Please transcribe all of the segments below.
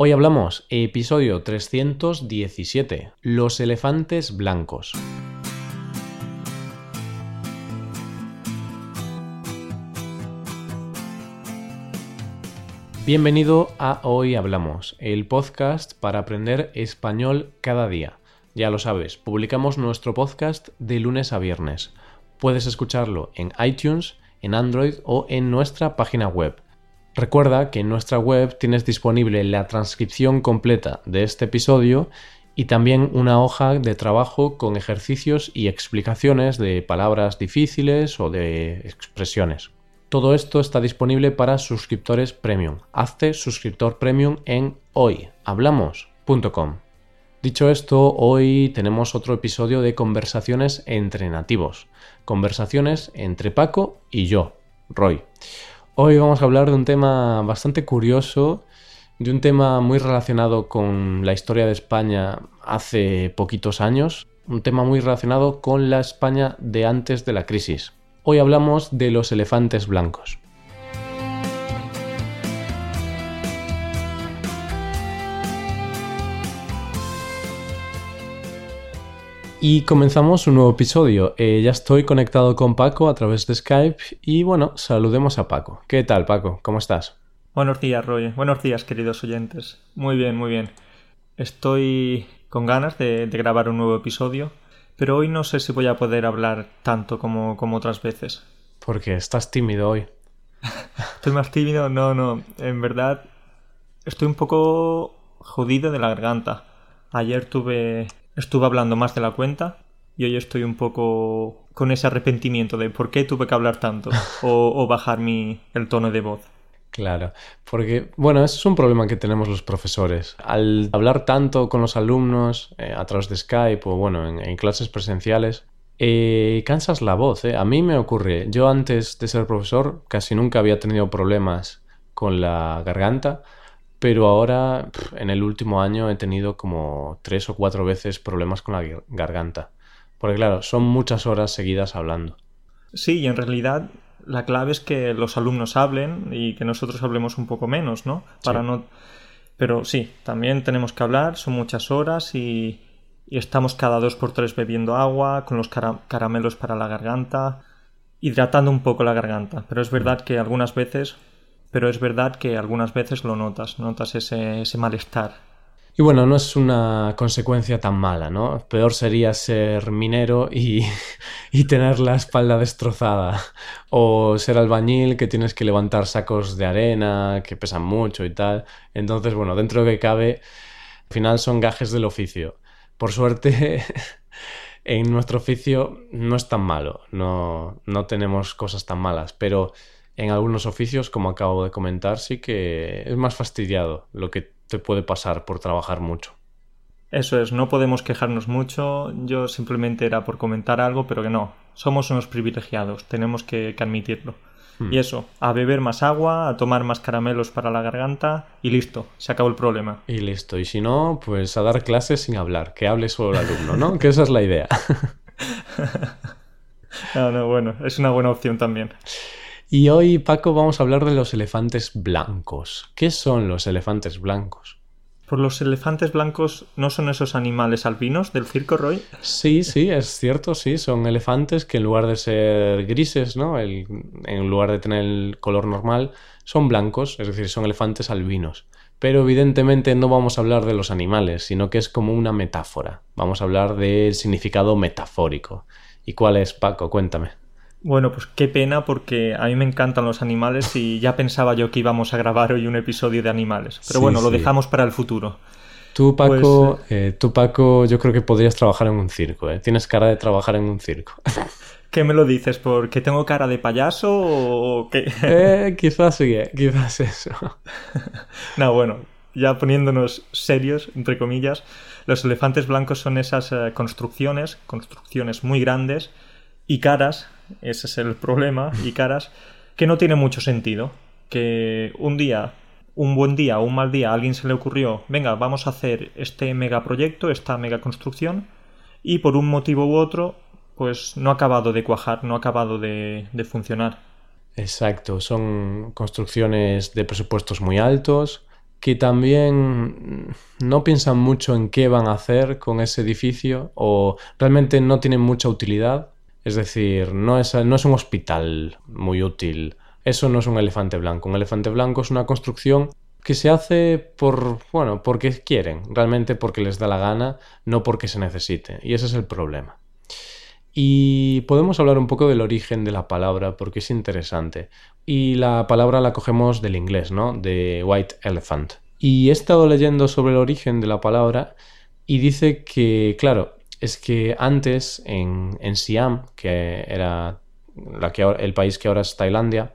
Hoy hablamos, episodio 317, los elefantes blancos. Bienvenido a Hoy Hablamos, el podcast para aprender español cada día. Ya lo sabes, publicamos nuestro podcast de lunes a viernes. Puedes escucharlo en iTunes, en Android o en nuestra página web. Recuerda que en nuestra web tienes disponible la transcripción completa de este episodio y también una hoja de trabajo con ejercicios y explicaciones de palabras difíciles o de expresiones. Todo esto está disponible para suscriptores premium. Hazte suscriptor premium en hoyhablamos.com. Dicho esto, hoy tenemos otro episodio de conversaciones entre nativos. Conversaciones entre Paco y yo, Roy. Hoy vamos a hablar de un tema bastante curioso, de un tema muy relacionado con la historia de España hace poquitos años, un tema muy relacionado con la España de antes de la crisis. Hoy hablamos de los elefantes blancos. Y comenzamos un nuevo episodio. Eh, ya estoy conectado con Paco a través de Skype y bueno, saludemos a Paco. ¿Qué tal Paco? ¿Cómo estás? Buenos días, Roy. Buenos días, queridos oyentes. Muy bien, muy bien. Estoy con ganas de grabar un nuevo episodio pero hoy no sé si voy a poder hablar tanto como, como otras veces. Porque estás tímido hoy. estoy más tímido, no, no. En verdad, estoy un poco jodido de la garganta. Ayer tuve. Estuve hablando más de la cuenta y hoy estoy un poco con ese arrepentimiento de por qué tuve que hablar tanto o, o bajar mi, el tono de voz. Claro, porque, bueno, ese es un problema que tenemos los profesores. Al hablar tanto con los alumnos eh, a través de Skype o, bueno, en, clases presenciales, eh, cansas la voz. Eh. A mí me ocurre, yo antes de ser profesor casi nunca había tenido problemas con la garganta, pero ahora en el último año he tenido como tres o cuatro veces problemas con la garganta. Porque claro, son muchas horas seguidas hablando. Sí, y en realidad la clave es que los alumnos hablen y que nosotros hablemos un poco menos, ¿no? Para no. Pero sí, también tenemos que hablar, son muchas horas y, estamos cada dos por tres bebiendo agua, con los caramelos para la garganta, hidratando un poco la garganta. Pero es verdad que algunas veces, pero es verdad que algunas veces lo notas, notas ese, ese malestar y bueno, no es una consecuencia tan mala, ¿no? Peor sería ser minero y, tener la espalda destrozada. O ser albañil que tienes que levantar sacos de arena que pesan mucho y tal. Entonces, bueno, dentro de que cabe, al final son gajes del oficio. Por suerte, en nuestro oficio no es tan malo, no, no tenemos cosas tan malas, pero en algunos oficios, como acabo de comentar, sí que es más fastidiado lo que te puede pasar por trabajar mucho. Eso es, no podemos quejarnos mucho, yo simplemente era por comentar algo, pero que no, somos unos privilegiados, tenemos que, admitirlo. Hmm. Y eso, a beber más agua, a tomar más caramelos para la garganta y listo, se acabó el problema. Y listo, y si no, pues a dar clases sin hablar, que hable solo el alumno, ¿no? que esa es la idea. no, no, bueno, es una buena opción también. Y hoy, Paco, vamos a hablar de los elefantes blancos. ¿Qué son los elefantes blancos? ¿Por los elefantes blancos no son esos animales albinos del circo, Roy? Sí, sí, es cierto, sí. Son elefantes que en lugar de ser grises, ¿no? en lugar de tener el color normal, son blancos, es decir, son elefantes albinos. Pero evidentemente no vamos a hablar de los animales, sino que es como una metáfora. Vamos a hablar del significado metafórico. ¿Y cuál es, Paco? Cuéntame. Bueno, pues qué pena porque a mí me encantan los animales y ya pensaba yo que íbamos a grabar hoy un episodio de animales. Pero bueno, lo dejamos para el futuro. Tú Paco, pues, eh, tú, Paco, yo creo que podrías trabajar en un circo. ¿eh? Tienes cara de trabajar en un circo. ¿Qué me lo dices? ¿Porque tengo cara de payaso o qué? Eh, quizás sí, eh, quizás eso. no, bueno, ya poniéndonos serios, entre comillas, los elefantes blancos son esas construcciones, construcciones muy grandes y caras, ese es el problema, y caras, que no tiene mucho sentido. Que un día, un buen día o un mal día a alguien se le ocurrió, venga, vamos a hacer este megaproyecto, esta mega construcción, y por un motivo u otro, pues no ha acabado de cuajar, no ha acabado de, de funcionar. Exacto, son construcciones de presupuestos muy altos, que también no piensan mucho en qué van a hacer con ese edificio o realmente no tienen mucha utilidad. Es decir, no es, no es un hospital muy útil. Eso no es un elefante blanco. Un elefante blanco es una construcción que se hace por, bueno, porque quieren, realmente porque les da la gana, no porque se necesite. Y ese es el problema. Y podemos hablar un poco del origen de la palabra porque es interesante. Y la palabra la cogemos del inglés, ¿no? De white elephant. Y he estado leyendo sobre el origen de la palabra y dice que, claro, es que antes en, en Siam, que era el país que ahora es Tailandia,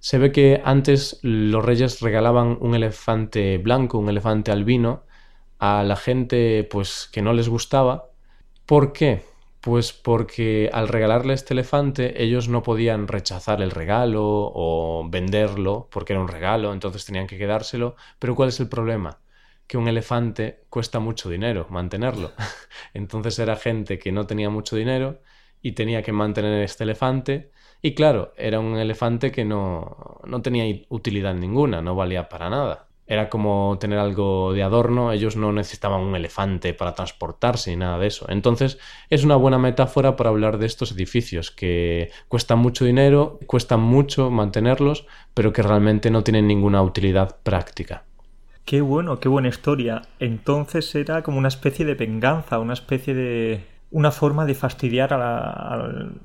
se ve que antes los reyes regalaban un elefante blanco, un elefante albino, a la gente pues que no les gustaba. ¿Por qué? Pues porque al regalarle este elefante ellos no podían rechazar el regalo o venderlo porque era un regalo, entonces tenían que quedárselo. Pero ¿cuál es el problema? Que un elefante cuesta mucho dinero mantenerlo. Entonces era gente que no tenía mucho dinero y tenía que mantener este elefante. Y claro, era un elefante que no, no tenía utilidad ninguna, no valía para nada era como tener algo de adorno, ellos no necesitaban un elefante para transportarse ni nada de eso. Entonces es una buena metáfora para hablar de estos edificios que cuestan mucho dinero, cuestan mucho mantenerlos, pero que realmente no tienen ninguna utilidad práctica. Qué bueno, qué buena historia. Entonces era como una especie de venganza, una especie de... una forma de fastidiar a,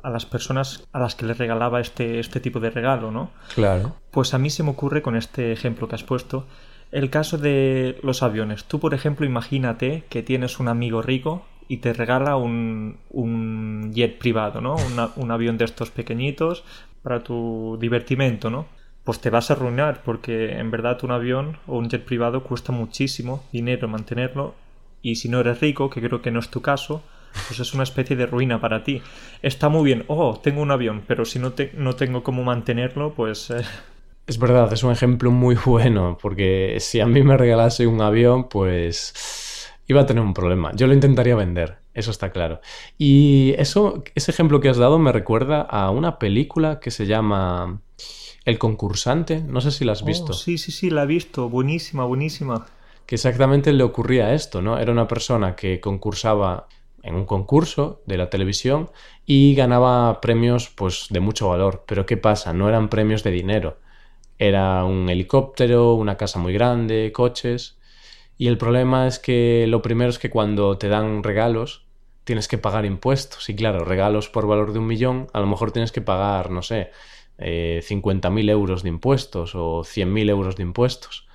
a, las personas a las que les regalaba este, este tipo de regalo, ¿no? Claro. Pues a mí se me ocurre con este ejemplo que has puesto el caso de los aviones. Tú, por ejemplo, imagínate que tienes un amigo rico y te regala un, un jet privado, ¿no? un avión de estos pequeñitos para tu divertimento, ¿no? Pues te vas a arruinar porque en verdad un avión o un jet privado cuesta muchísimo dinero mantenerlo y si no eres rico, que creo que no es tu caso, pues es una especie de ruina para ti. Está muy bien, oh, tengo un avión, pero si no, te, no tengo cómo mantenerlo, pues eh, es verdad, es un ejemplo muy bueno, porque si a mí me regalase un avión, pues iba a tener un problema. Yo lo intentaría vender, eso está claro. Y eso, ese ejemplo que has dado me recuerda a una película que se llama El concursante. No sé si la has visto. Oh, sí, sí, sí, la he visto. Buenísima, buenísima. Que exactamente le ocurría esto, ¿no? Era una persona que concursaba en un concurso de la televisión y ganaba premios pues de mucho valor. Pero ¿qué pasa? No eran premios de dinero era un helicóptero, una casa muy grande, coches. Y el problema es que lo primero es que cuando te dan regalos tienes que pagar impuestos. Y claro, regalos por valor de un millón, a lo mejor tienes que pagar, no sé, eh, 50.000 euros de impuestos o 100.000 euros de impuestos.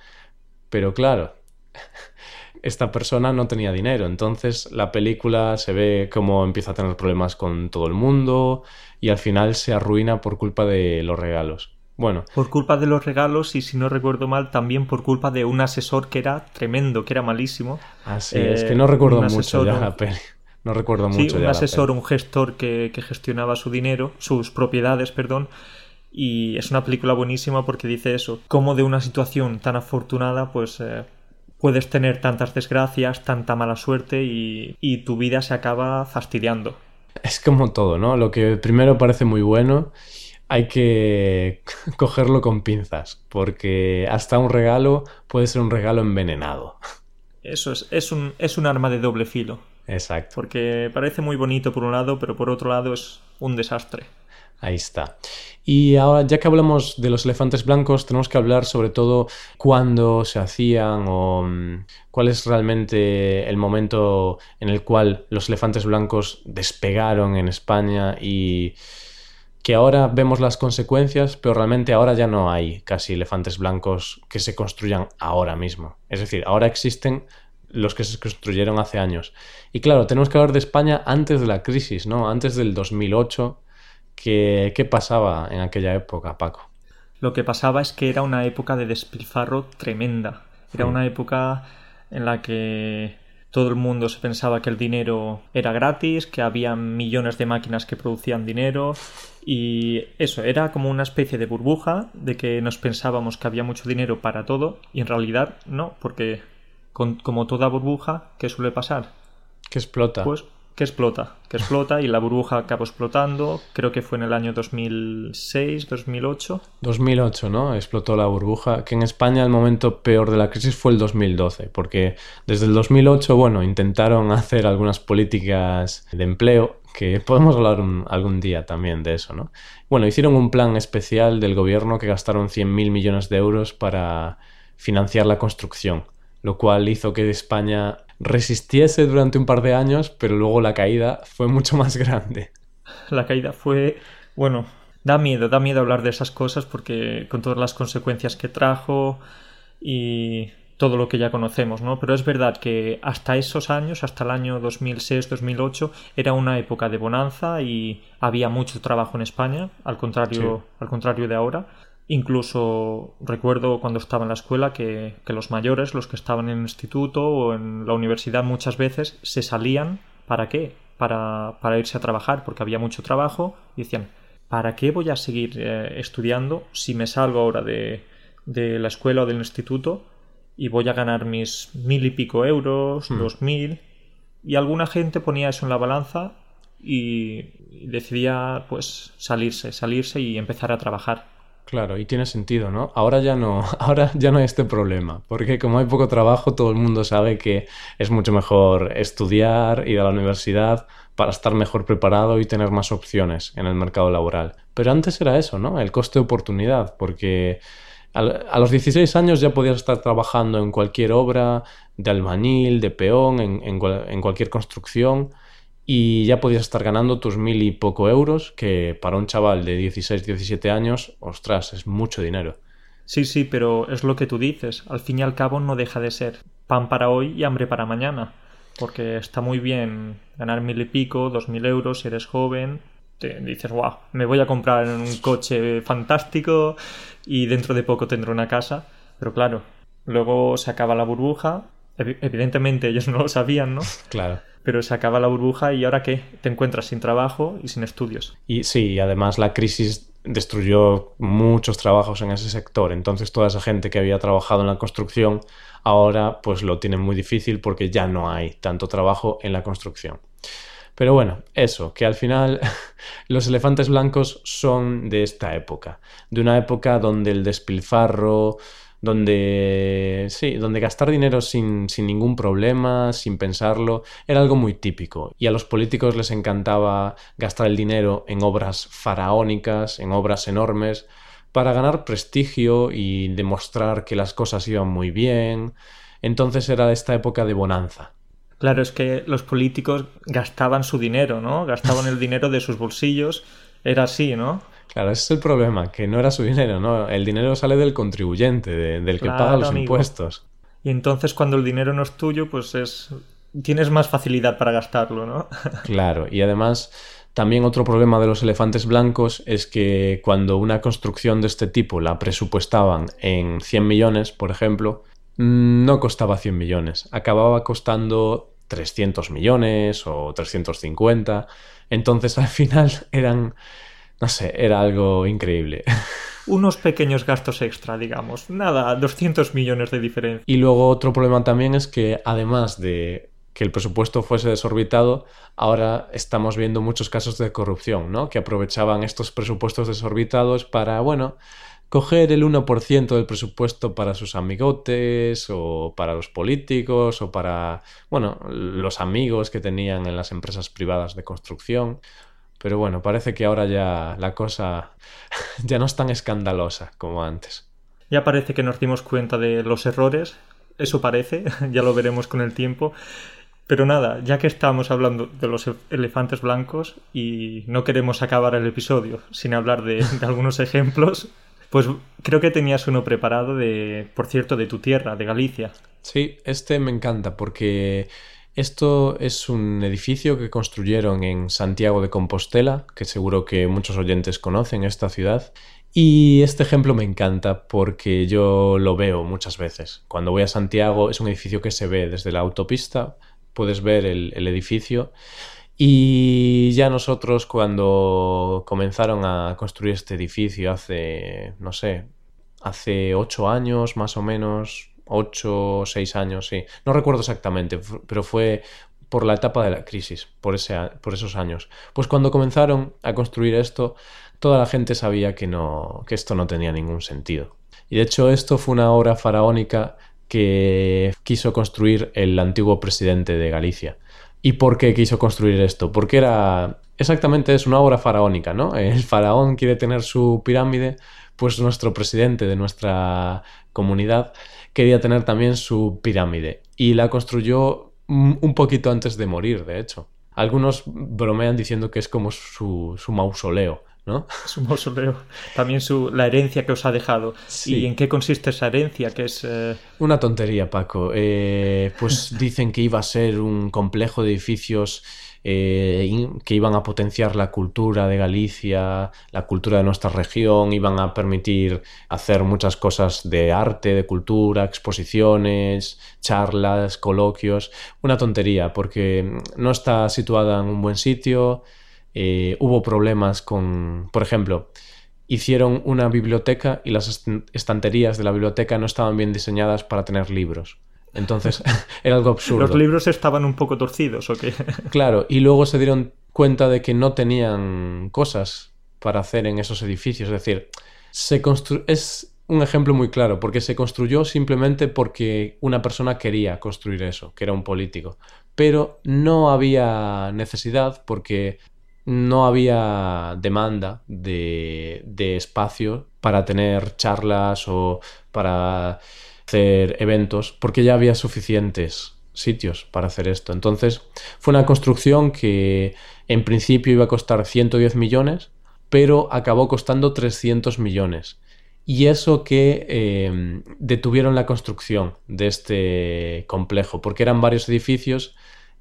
Pero claro, esta persona no tenía dinero. Entonces la película se ve como empieza a tener problemas con todo el mundo y al final se arruina por culpa de los regalos. Bueno. Por culpa de los regalos y si no recuerdo mal, también por culpa de un asesor que era tremendo, que era malísimo. Así es, que no recuerdo mucho ya la peli. No recuerdo mucho. Sí, un asesor, un gestor que, gestionaba su dinero, sus propiedades, perdón. Y es una película buenísima porque dice eso, cómo de una situación tan afortunada, pues eh, puedes tener tantas desgracias, tanta mala suerte y, y tu vida se acaba fastidiando. Es como todo, ¿no? Lo que primero parece muy bueno hay que cogerlo con pinzas, porque hasta un regalo puede ser un regalo envenenado. Eso es, es un, es un arma de doble filo. Exacto. Porque parece muy bonito por un lado, pero por otro lado es un desastre. Ahí está. Y ahora, ya que hablamos de los elefantes blancos, tenemos que hablar sobre todo cuándo se hacían o mm, cuál es realmente el momento en el cual los elefantes blancos despegaron en España y que ahora vemos las consecuencias, pero realmente ahora ya no hay casi elefantes blancos que se construyan ahora mismo. Es decir, ahora existen los que se construyeron hace años. Y claro, tenemos que hablar de España antes de la crisis, ¿no? Antes del 2008. ¿Qué, qué pasaba en aquella época, Paco? Lo que pasaba es que era una época de despilfarro tremenda. Era una época en la que todo el mundo se pensaba que el dinero era gratis, que había millones de máquinas que producían dinero y eso, era como una especie de burbuja de que nos pensábamos que había mucho dinero para todo y en realidad no, porque como toda burbuja, ¿qué suele pasar? Que explota. Pues que explota, que explota y la burbuja acabó explotando, creo que fue en el año 2006, 2008. 2008, ¿no? Explotó la burbuja, que en España el momento peor de la crisis fue el 2012, porque desde el 2008, bueno, intentaron hacer algunas políticas de empleo, que podemos hablar algún día también de eso, ¿no? Bueno, hicieron un plan especial del gobierno que gastaron 100.000 millones de euros para financiar la construcción, lo cual hizo que España resistiese durante un par de años, pero luego la caída fue mucho más grande. La caída fue, bueno, da miedo, da miedo hablar de esas cosas porque con todas las consecuencias que trajo y todo lo que ya conocemos, ¿no? Pero es verdad que hasta esos años, hasta el año 2006-2008, era una época de bonanza y había mucho trabajo en España, al contrario, al contrario de ahora. Incluso recuerdo cuando estaba en la escuela que, los mayores, los que estaban en el instituto o en la universidad muchas veces se salían. ¿Para qué? Para, para irse a trabajar porque había mucho trabajo y decían, ¿para qué voy a seguir eh, estudiando si me salgo ahora de, de, la escuela o del instituto y voy a ganar mis mil y pico euros, hmm. dos mil? Y alguna gente ponía eso en la balanza y decidía pues salirse, salirse y empezar a trabajar. Claro, y tiene sentido, ¿no? Ahora ya no, ahora ya no hay este problema, porque como hay poco trabajo, todo el mundo sabe que es mucho mejor estudiar, ir a la universidad para estar mejor preparado y tener más opciones en el mercado laboral. Pero antes era eso, ¿no? El coste de oportunidad, porque a los 16 años ya podías estar trabajando en cualquier obra de albañil, de peón, en, en cualquier construcción y ya podías estar ganando tus mil y poco euros, que para un chaval de 16, 17 años, ostras, es mucho dinero. Sí, sí, pero es lo que tú dices. Al fin y al cabo no deja de ser pan para hoy y hambre para mañana. Porque está muy bien ganar mil y pico, dos mil euros si eres joven. Te dices, wow, me voy a comprar un coche fantástico y dentro de poco tendré una casa. Pero claro, luego se acaba la burbuja. Evidentemente ellos no lo sabían, ¿no? Claro pero se acaba la burbuja y ahora qué? Te encuentras sin trabajo y sin estudios. Y sí, además la crisis destruyó muchos trabajos en ese sector, entonces toda esa gente que había trabajado en la construcción ahora pues lo tiene muy difícil porque ya no hay tanto trabajo en la construcción. Pero bueno, eso, que al final los elefantes blancos son de esta época, de una época donde el despilfarro, donde sí, donde gastar dinero sin, sin, ningún problema, sin pensarlo, era algo muy típico. Y a los políticos les encantaba gastar el dinero en obras faraónicas, en obras enormes, para ganar prestigio y demostrar que las cosas iban muy bien. Entonces era esta época de bonanza. Claro, es que los políticos gastaban su dinero, ¿no? Gastaban el dinero de sus bolsillos. Era así, ¿no? Claro, ese es el problema, que no era su dinero, ¿no? El dinero sale del contribuyente, del que paga los impuestos. Y entonces cuando el dinero no es tuyo, pues es tienes más facilidad para gastarlo, ¿no? claro, y además también otro problema de los elefantes blancos es que cuando una construcción de este tipo la presupuestaban en 100 millones, por ejemplo, no costaba 100 millones, acababa costando 300 millones o 350, entonces al final eran no sé, era algo increíble. Unos pequeños gastos extra, digamos. Nada, 200 millones de diferencia. Y luego otro problema también es que además de que el presupuesto fuese desorbitado, ahora estamos viendo muchos casos de corrupción, ¿no? Que aprovechaban estos presupuestos desorbitados para, bueno, coger el 1% del presupuesto para sus amigotes o para los políticos o para, bueno, los amigos que tenían en las empresas privadas de construcción. Pero bueno, parece que ahora ya la cosa ya no es tan escandalosa como antes. Ya parece que nos dimos cuenta de los errores, eso parece, ya lo veremos con el tiempo. Pero nada, ya que estamos hablando de los elefantes blancos y no queremos acabar el episodio sin hablar de, de algunos ejemplos, pues creo que tenías uno preparado de, por cierto, de tu tierra, de Galicia. Sí, este me encanta porque esto es un edificio que construyeron en Santiago de Compostela, que seguro que muchos oyentes conocen esta ciudad. Y este ejemplo me encanta porque yo lo veo muchas veces. Cuando voy a Santiago es un edificio que se ve desde la autopista, puedes ver el, edificio. Y ya nosotros cuando comenzaron a construir este edificio hace, no sé, hace ocho años más o menos, ocho o seis años, sí. No recuerdo exactamente, pero fue por la etapa de la crisis, por, ese, por esos años. Pues cuando comenzaron a construir esto, toda la gente sabía que, no, que esto no tenía ningún sentido. Y de hecho esto fue una obra faraónica que quiso construir el antiguo presidente de Galicia. ¿Y por qué quiso construir esto? Porque era exactamente es una obra faraónica, ¿no? El faraón quiere tener su pirámide, pues nuestro presidente de nuestra comunidad quería tener también su pirámide y la construyó un poquito antes de morir, de hecho. Algunos bromean diciendo que es como su, su mausoleo, ¿no? Su mausoleo. También su, la herencia que os ha dejado. ¿Y en qué consiste esa herencia? Que es, eh, Una tontería, Paco. Eh, pues dicen que iba a ser un complejo de edificios eh, que iban a potenciar la cultura de Galicia, la cultura de nuestra región, iban a permitir hacer muchas cosas de arte, de cultura, exposiciones, charlas, coloquios. Una tontería, porque no está situada en un buen sitio, eh, hubo problemas con, por ejemplo, hicieron una biblioteca y las estanterías de la biblioteca no estaban bien diseñadas para tener libros. Entonces era algo absurdo. Los libros estaban un poco torcidos, ¿o qué? claro, y luego se dieron cuenta de que no tenían cosas para hacer en esos edificios. Es decir, se es un ejemplo muy claro, porque se construyó simplemente porque una persona quería construir eso, que era un político. Pero no había necesidad porque no había demanda de, de espacio para tener charlas o para hacer eventos porque ya había suficientes sitios para hacer esto. Entonces fue una construcción que en principio iba a costar 110 millones, pero acabó costando 300 millones. Y eso que eh, detuvieron la construcción de este complejo, porque eran varios edificios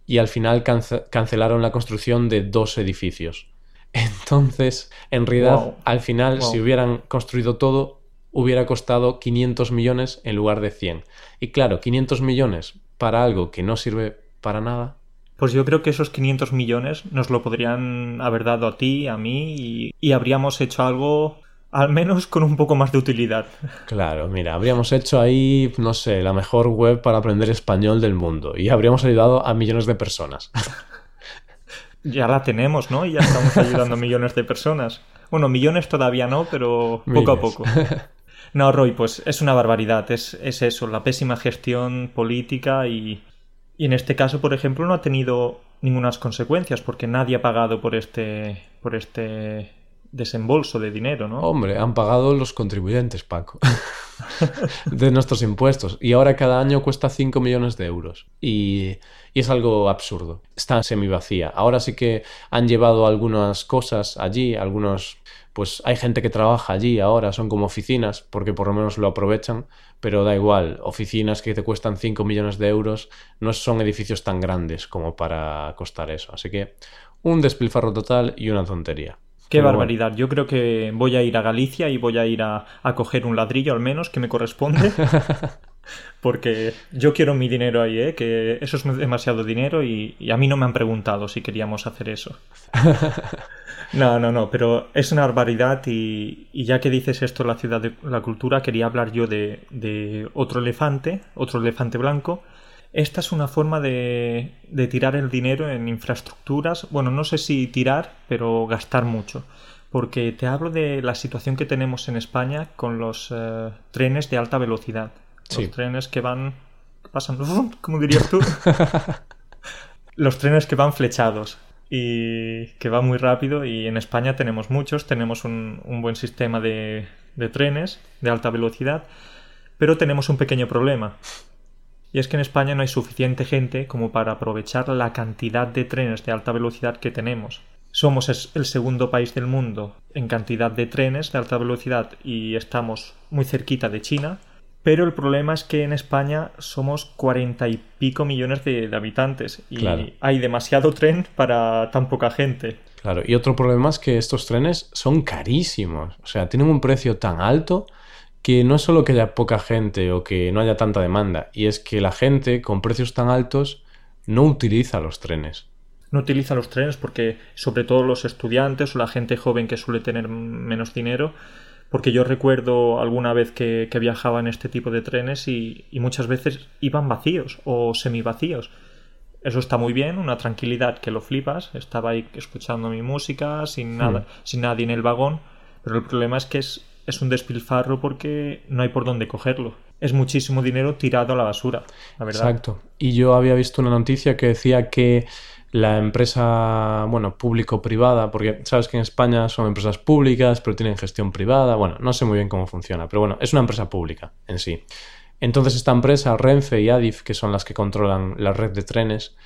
y al final cancelaron la construcción de dos edificios. Entonces, en realidad, al final, si hubieran construido todo, hubiera costado 500 millones en lugar de 100. Y claro, 500 millones para algo que no sirve para nada. Pues yo creo que esos 500 millones nos lo podrían haber dado a ti, a mí, y, habríamos hecho algo al menos con un poco más de utilidad. Claro, mira, habríamos hecho ahí, no sé, la mejor web para aprender español del mundo y habríamos ayudado a millones de personas. ya la tenemos, ¿no? Y ya estamos ayudando a millones de personas. Bueno, millones todavía no, pero poco a poco. No, Roy, pues es una barbaridad, es, eso, la pésima gestión política y, y en este caso, por ejemplo, no ha tenido ninguna consecuencias porque nadie ha pagado por este, por este desembolso de dinero, ¿no? Hombre, han pagado los contribuyentes, Paco, de nuestros impuestos. Y ahora cada año cuesta 5 millones de euros. Y, y, es algo absurdo. Está semi vacía. Ahora sí que han llevado algunas cosas allí, algunos pues hay gente que trabaja allí ahora, son como oficinas, porque por lo menos lo aprovechan, pero da igual, oficinas que te cuestan 5 millones de euros no son edificios tan grandes como para costar eso. Así que un despilfarro total y una tontería. Qué barbaridad. Yo creo que voy a ir a Galicia y voy a ir a, coger un ladrillo al menos que me corresponde. Porque yo quiero mi dinero ahí, ¿eh? que eso es demasiado dinero y, y, a mí no me han preguntado si queríamos hacer eso. No, no, no, pero es una barbaridad y, ya que dices esto, la ciudad de la cultura, quería hablar yo de, otro elefante, otro elefante blanco. Esta es una forma de, tirar el dinero en infraestructuras, bueno, no sé si tirar, pero gastar mucho. Porque te hablo de la situación que tenemos en España con los eh, trenes de alta velocidad. Los trenes que van pasando, como dirías tú. los trenes que van flechados y que va muy rápido y en España tenemos muchos, tenemos un, buen sistema de, trenes de alta velocidad, pero tenemos un pequeño problema. Y es que en España no hay suficiente gente como para aprovechar la cantidad de trenes de alta velocidad que tenemos. Somos el segundo país del mundo en cantidad de trenes de alta velocidad y estamos muy cerquita de China, pero el problema es que en España somos cuarenta y pico millones de, habitantes y hay demasiado tren para tan poca gente. Claro, y otro problema es que estos trenes son carísimos. O sea, tienen un precio tan alto que no es solo que haya poca gente o que no haya tanta demanda, y es que la gente con precios tan altos no utiliza los trenes. No utiliza los trenes porque, sobre todo los estudiantes o la gente joven que suele tener menos dinero, porque yo recuerdo alguna vez que, viajaba en este tipo de trenes y, muchas veces iban vacíos o semivacíos. eso está muy bien, una tranquilidad que lo flipas. Estaba ahí escuchando mi música, sin nada, sin nadie en el vagón. Pero el problema es que es, es un despilfarro porque no hay por dónde cogerlo. Es muchísimo dinero tirado a la basura, la verdad. Exacto. Y yo había visto una noticia que decía que la empresa, bueno, público-privada, porque sabes que en España son empresas públicas, pero tienen gestión privada. Bueno, no sé muy bien cómo funciona, pero bueno, es una empresa pública en sí. Entonces esta empresa, Renfe y Adif, que son las que controlan la red de trenes,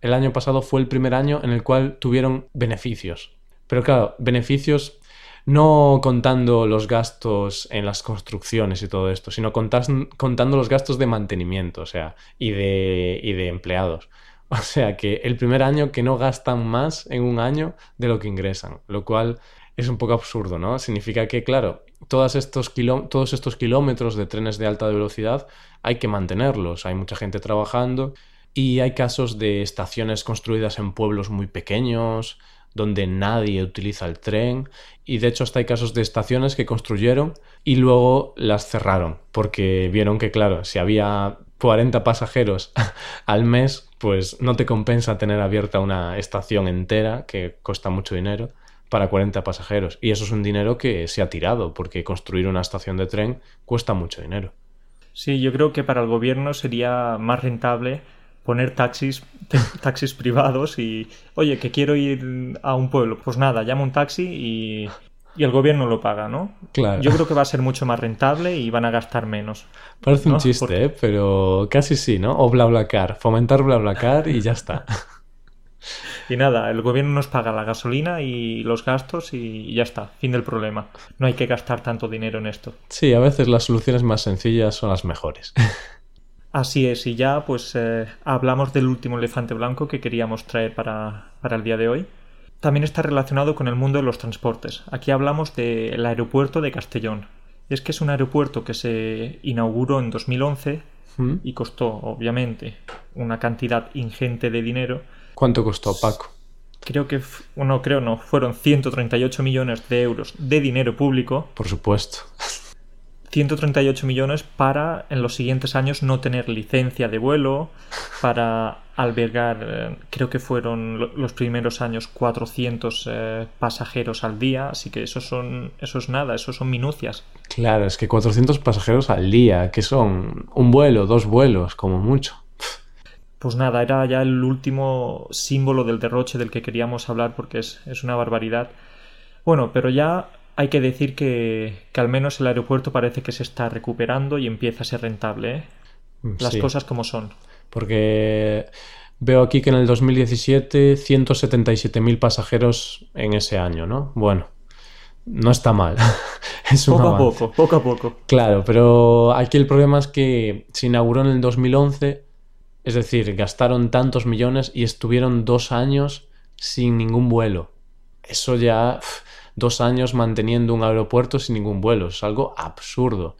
el año pasado fue el primer año en el cual tuvieron beneficios. Pero claro, beneficios no contando los gastos en las construcciones y todo esto, sino contando los gastos de mantenimiento, o sea, y de, y de empleados. O sea que el primer año que no gastan más en un año de lo que ingresan, lo cual es un poco absurdo, ¿no? Significa que, claro, todos estos, kilómetros de trenes de alta velocidad hay que mantenerlos, hay mucha gente trabajando y hay casos de estaciones construidas en pueblos muy pequeños, donde nadie utiliza el tren y de hecho hasta hay casos de estaciones que construyeron y luego las cerraron porque vieron que claro, si había 40 pasajeros al mes, pues no te compensa tener abierta una estación entera que cuesta mucho dinero para 40 pasajeros. Y eso es un dinero que se ha tirado, porque construir una estación de tren cuesta mucho dinero. Sí, yo creo que para el gobierno sería más rentable poner taxis, taxis privados y, oye, que quiero ir a un pueblo. Pues nada, llamo un taxi y, y el gobierno lo paga, ¿no? Claro. Yo creo que va a ser mucho más rentable y van a gastar menos. Parece un chiste, ¿eh? pero casi sí, ¿no? O BlaBlaCar, fomentar BlaBlaCar y ya está. Y nada, el gobierno nos paga la gasolina y los gastos y ya está, fin del problema. No hay que gastar tanto dinero en esto. Sí, a veces las soluciones más sencillas son las mejores. Así es, y ya pues eh, hablamos del último elefante blanco que queríamos traer para, para el día de hoy. También está relacionado con el mundo de los transportes. Aquí hablamos del aeropuerto de Castellón. Es que es un aeropuerto que se inauguró en 2011 ¿Mm? y costó, obviamente, una cantidad ingente de dinero ¿Cuánto costó, Paco? Creo que, no, creo no, fueron 138 millones de euros de dinero público. Por supuesto. 138 millones para en los siguientes años no tener licencia de vuelo, para albergar, eh, creo que fueron los primeros años 400 eh, pasajeros al día, así que eso, son, eso es nada, eso son minucias. Claro, es que 400 pasajeros al día, que son un vuelo, dos vuelos, como mucho. Pues nada, era ya el último símbolo del derroche del que queríamos hablar porque es, una barbaridad. Bueno, pero ya hay que decir que, que, al menos el aeropuerto parece que se está recuperando y empieza a ser rentable. ¿eh? Mm, Las cosas como son. Porque veo aquí que en el 2017 177.000 pasajeros en ese año, ¿no? Bueno, no está mal. es poco a poco, poco a poco. Claro, pero aquí el problema es que se inauguró en el 2011 es decir, gastaron tantos millones y estuvieron dos años sin ningún vuelo. Eso ya, dos años manteniendo un aeropuerto sin ningún vuelo, es algo absurdo.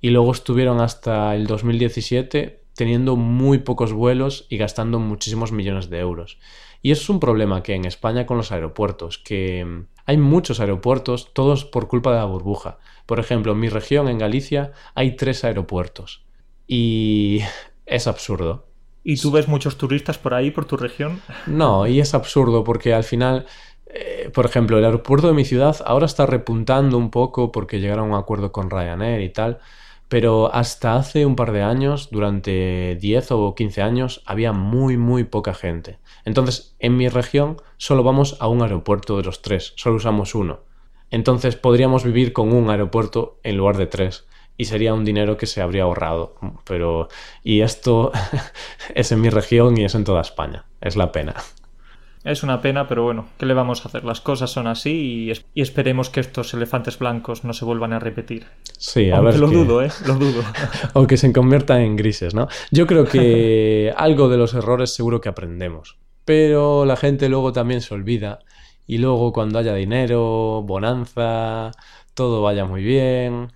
Y luego estuvieron hasta el 2017 teniendo muy pocos vuelos y gastando muchísimos millones de euros. Y eso es un problema que en España con los aeropuertos, que hay muchos aeropuertos, todos por culpa de la burbuja. Por ejemplo, en mi región, en Galicia, hay tres aeropuertos. Y es absurdo. ¿Y tú ves muchos turistas por ahí, por tu región? No, y es absurdo porque al final, eh, por ejemplo, el aeropuerto de mi ciudad ahora está repuntando un poco porque llegaron a un acuerdo con Ryanair y tal, pero hasta hace un par de años, durante 10 o 15 años, había muy, muy poca gente. Entonces, en mi región solo vamos a un aeropuerto de los tres, solo usamos uno. Entonces podríamos vivir con un aeropuerto en lugar de tres y sería un dinero que se habría ahorrado. Pero, y esto es en mi región y es en toda España. Es la pena. Es una pena, pero bueno, ¿qué le vamos a hacer? Las cosas son así y, esperemos que estos elefantes blancos no se vuelvan a repetir. Sí, a ver. Lo dudo, ¿eh? Lo dudo. o que se conviertan en grises, ¿no? Yo creo que algo de los errores seguro que aprendemos. Pero la gente luego también se olvida. Y luego cuando haya dinero, bonanza, todo vaya muy bien,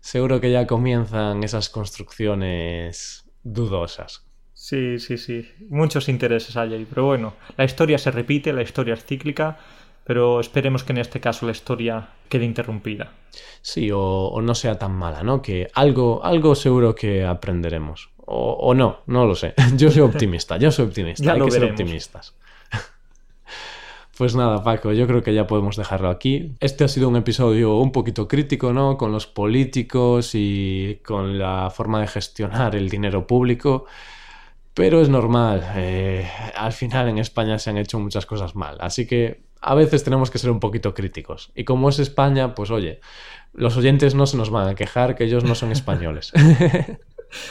seguro que ya comienzan esas construcciones dudosas. Sí, sí, sí. Muchos intereses hay ahí. Pero bueno, la historia se repite, la historia es cíclica, pero esperemos que en este caso la historia quede interrumpida. Sí, o, no sea tan mala, ¿no? Que algo, algo seguro que aprenderemos. O, no, no lo sé. Yo soy optimista, yo soy optimista. Ya Hay lo que ser optimistas. Pues nada, Paco, yo creo que ya podemos dejarlo aquí. Este ha sido un episodio un poquito crítico, ¿no? Con los políticos y con la forma de gestionar el dinero público. Pero es normal. eh, al final en España se han hecho muchas cosas mal. Así que a veces tenemos que ser un poquito críticos. Y como es España, pues oye, los oyentes no se nos van a quejar que ellos no son españoles.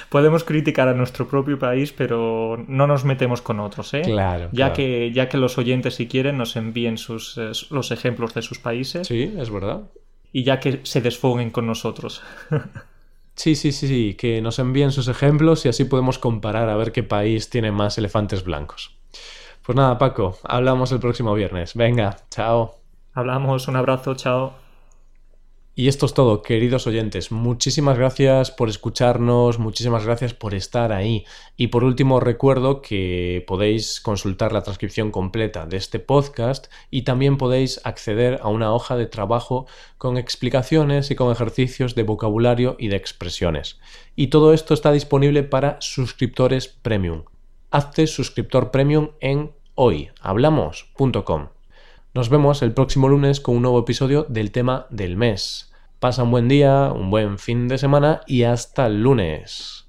Podemos criticar a nuestro propio país, pero no nos metemos con otros, ¿eh? Claro, Ya, claro. Que, ya que los oyentes, si quieren, nos envíen sus, eh, los ejemplos de sus países sí, es verdad. y ya que se desfoguen con nosotros. Sí, sí, sí, sí, que nos envíen sus ejemplos y así podemos comparar a ver qué país tiene más elefantes blancos. Pues nada, Paco, hablamos el próximo viernes. Venga, chao. Hablamos, un abrazo, chao. Y esto es todo, queridos oyentes. Muchísimas gracias por escucharnos, muchísimas gracias por estar ahí. Y por último, recuerdo que podéis consultar la transcripción completa de este podcast y también podéis acceder a una hoja de trabajo con explicaciones y con ejercicios de vocabulario y de expresiones. Y todo esto está disponible para suscriptores premium. Hazte suscriptor premium en hoyhablamos.com. Nos vemos el próximo lunes con un nuevo episodio del tema del mes. Pasa un buen día, un buen fin de semana y hasta el lunes.